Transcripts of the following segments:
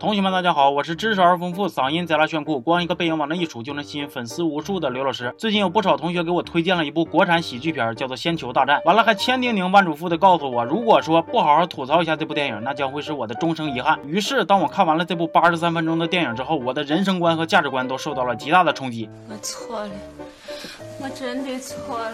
同学们，大家好，我是知识而丰富、嗓音贼拉炫酷、光一个背影往那一杵就能吸引粉丝无数的刘老师。最近有不少同学给我推荐了一部国产喜剧片，叫做《仙球大战》。完了还千叮咛万嘱咐的告诉我，如果说不好好吐槽一下这部电影，那将会是我的终生遗憾。于是，当我看完了这部八十三分钟的电影之后，我的人生观和价值观都受到了极大的冲击。我错了，我真的错了。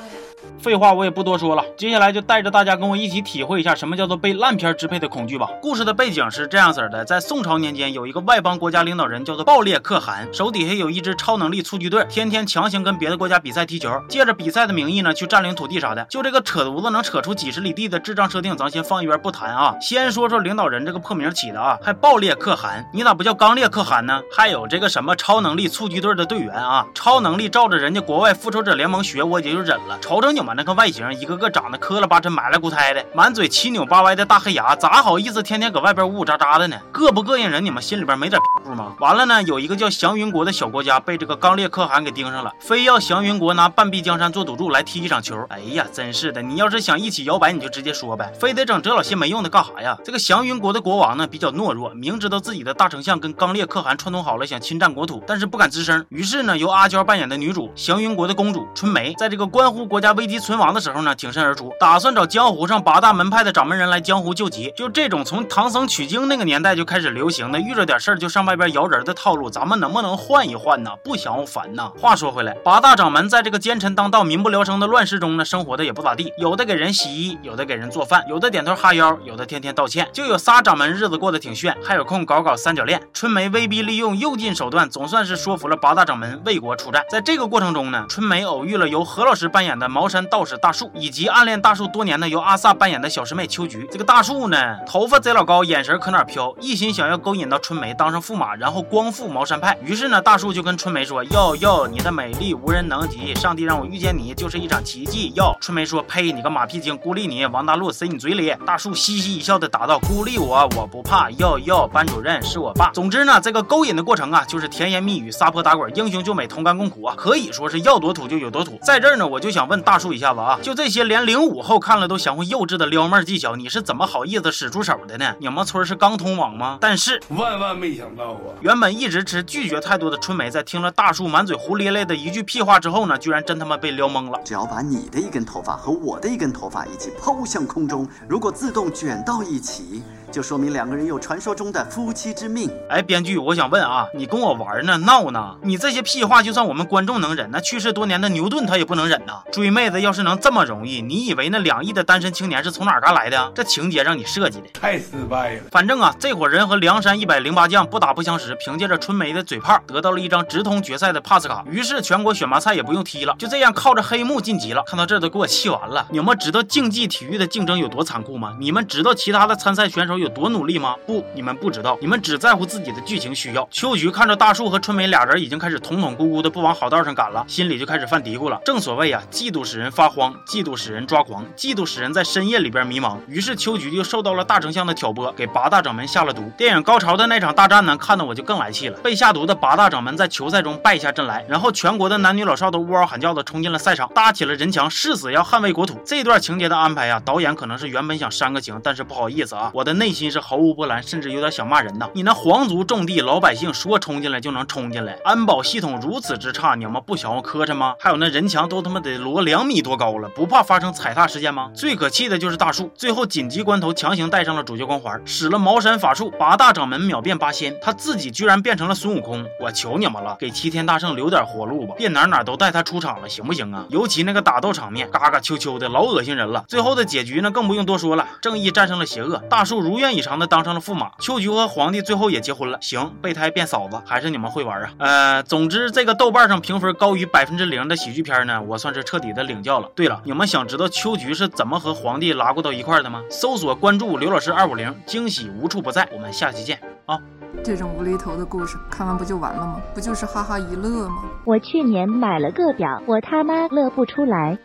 废话我也不多说了，接下来就带着大家跟我一起体会一下什么叫做被烂片支配的恐惧吧。故事的背景是这样子的，在宋朝年间，有一个外邦国家领导人叫做暴烈可汗，手底下有一支超能力蹴鞠队，天天强行跟别的国家比赛踢球，借着比赛的名义呢去占领土地啥的。就这个扯犊子能扯出几十里地的智障设定，咱先放一边不谈啊。先说说领导人这个破名起的啊，还暴烈可汗，你咋不叫刚烈可汗呢？还有这个什么超能力蹴鞠队的队员啊，超能力照着人家国外复仇者联盟学，我也就忍了。瞅瞅你们那个外形，一个个长得磕了巴碜、埋了骨胎的，满嘴七扭八歪的大黑牙，咋好意思天天搁外边呜呜喳喳的呢？膈不膈应人？你们心里边没点数吗？完了呢，有一个叫祥云国的小国家被这个刚烈可汗给盯上了，非要祥云国拿半壁江山做赌注来踢一场球。哎呀，真是的，你要是想一起摇摆，你就直接说呗，非得整这老些没用的干啥呀？这个祥云国的国王呢比较懦弱，明知道自己的大丞相跟刚烈可汗串通好了，想侵占国土，但是不敢吱声。于是呢，由阿娇扮演的女主祥云国 的公主春梅，在这个关乎国家危机存亡的时候呢，挺身而出，打算找江湖上八大门派的掌门人来江湖救急。就这种从唐僧取经那个年代就开始流行的，遇着点事儿就上外边摇人的套路，咱们能不能换一换呢？不想要烦呐。话说回来，八大掌门在这个奸臣当道、民不聊生的乱世中呢，生活的也不咋地，有的给人洗衣，有的给人做饭，有的点头哈腰，有的天天道歉。就有仨掌门日子过得挺炫，还有空搞搞三角恋。春梅威逼利诱、诱尽手段，总算是说服了八大掌门为国出战。在这个过程中呢，春梅偶遇了由何老师扮演的茅山道士大树，以及暗恋大树多年的由阿萨扮演的小师妹秋菊。这个大树呢，头发贼老高，眼神可哪飘，一心想要勾引到春梅当上驸马，然后光复茅山派。于是呢，大树就跟春梅说：“哟哟，你的美丽无人能及，上帝让我遇见你就是一场奇迹。”哟，春梅说：“呸，你个马屁精，孤立你，王大陆塞你嘴里。”大树嘻嘻一笑的答道：“孤立我，我不怕。哟哟，班主任是我爸。”总之呢，这个勾引的过程啊，就是甜言蜜语、撒泼打滚、英雄救美、同甘共苦啊，可以说是要多土就有多土。在这儿呢，我就想问大树一下子啊，就这些连零五后看了都嫌会幼稚的撩妹技巧，你是怎么好意思使出手的呢？你们村是刚通网吗？但是万万没想到啊！原本一直持拒绝态度的春梅，在听了大树满嘴胡咧咧的一句屁话之后呢，居然真他妈被撩懵了。只要把你的一根头发和我的一根头发一起抛向空中，如果自动卷到一起，就说明两个人有传说中的夫妻之命。哎，编剧，我想问啊，你跟我玩呢，闹呢？你这些屁话，就算我们观众能忍，那去世多年的牛顿他也不能忍呐。追妹子要是能这么容易，你以为那两亿的单身青年是从哪儿嘎来的？这情节让你设计的太失败了。反正啊，这伙人和梁山一百零八将不打不相识，凭借着春梅的嘴炮，得到了一张直通决赛的 pass 卡。于是全国选拔赛也不用踢了，就这样靠着黑幕晋级了。看到这儿都给我气完了。你们知道竞技体育的竞争有多残酷吗？你们知道其他的参赛选手有多努力吗？不，你们不知道，你们只在乎自己的剧情需要。秋菊看着大树和春梅俩人已经开始统统咕咕的不往好道上赶了，心里就就开始犯嘀咕了。正所谓啊，嫉妒使人发慌，嫉妒使人抓狂，嫉妒使人在深夜里边迷茫。于是秋菊就受到了大丞相的挑拨，给八大掌门下了毒。电影高潮的那场大战呢，看得我就更来气了。被下毒的八大掌门在球赛中败下阵来，然后全国的男女老少都呜嗷喊叫的冲进了赛场，搭起了人墙，誓死要捍卫国土。这段情节的安排呀，导演可能是原本想煽个情，但是不好意思啊，我的内心是毫无波澜，甚至有点想骂人呐。你那皇族重地，老百姓说冲进来就能冲进来，安保系统如此之差，你们不想要磕碜吗？还有那人墙都他妈得摞两米多高了，不怕发生踩踏事件吗？最可气的就是大树，最后紧急关头强行戴上了主角光环，使了茅山法术，八大掌门秒变八仙，他自己居然变成了孙悟空。我求你们了，给齐天大圣留点活路吧，别哪哪都带他出场了，行不行啊？尤其那个打斗场面，嘎嘎秋秋的，老恶心人了。最后的结局呢，更不用多说了，正义战胜了邪恶，大树如愿以偿的当上了驸马，秋菊和皇帝最后也结婚了。行，备胎变嫂子，还是你们会玩啊？呃，总之这个豆瓣上评分高于百分之零的喜剧片呢，我算是彻底的领教了。对了，你们想知道秋菊是怎么和皇帝拉过到一块的吗？搜索关注刘老师二五零，惊喜无处不在。我们下期见啊！这种无厘头的故事看完不就完了吗？不就是哈哈一乐吗？我去年买了个表，我他妈乐不出来。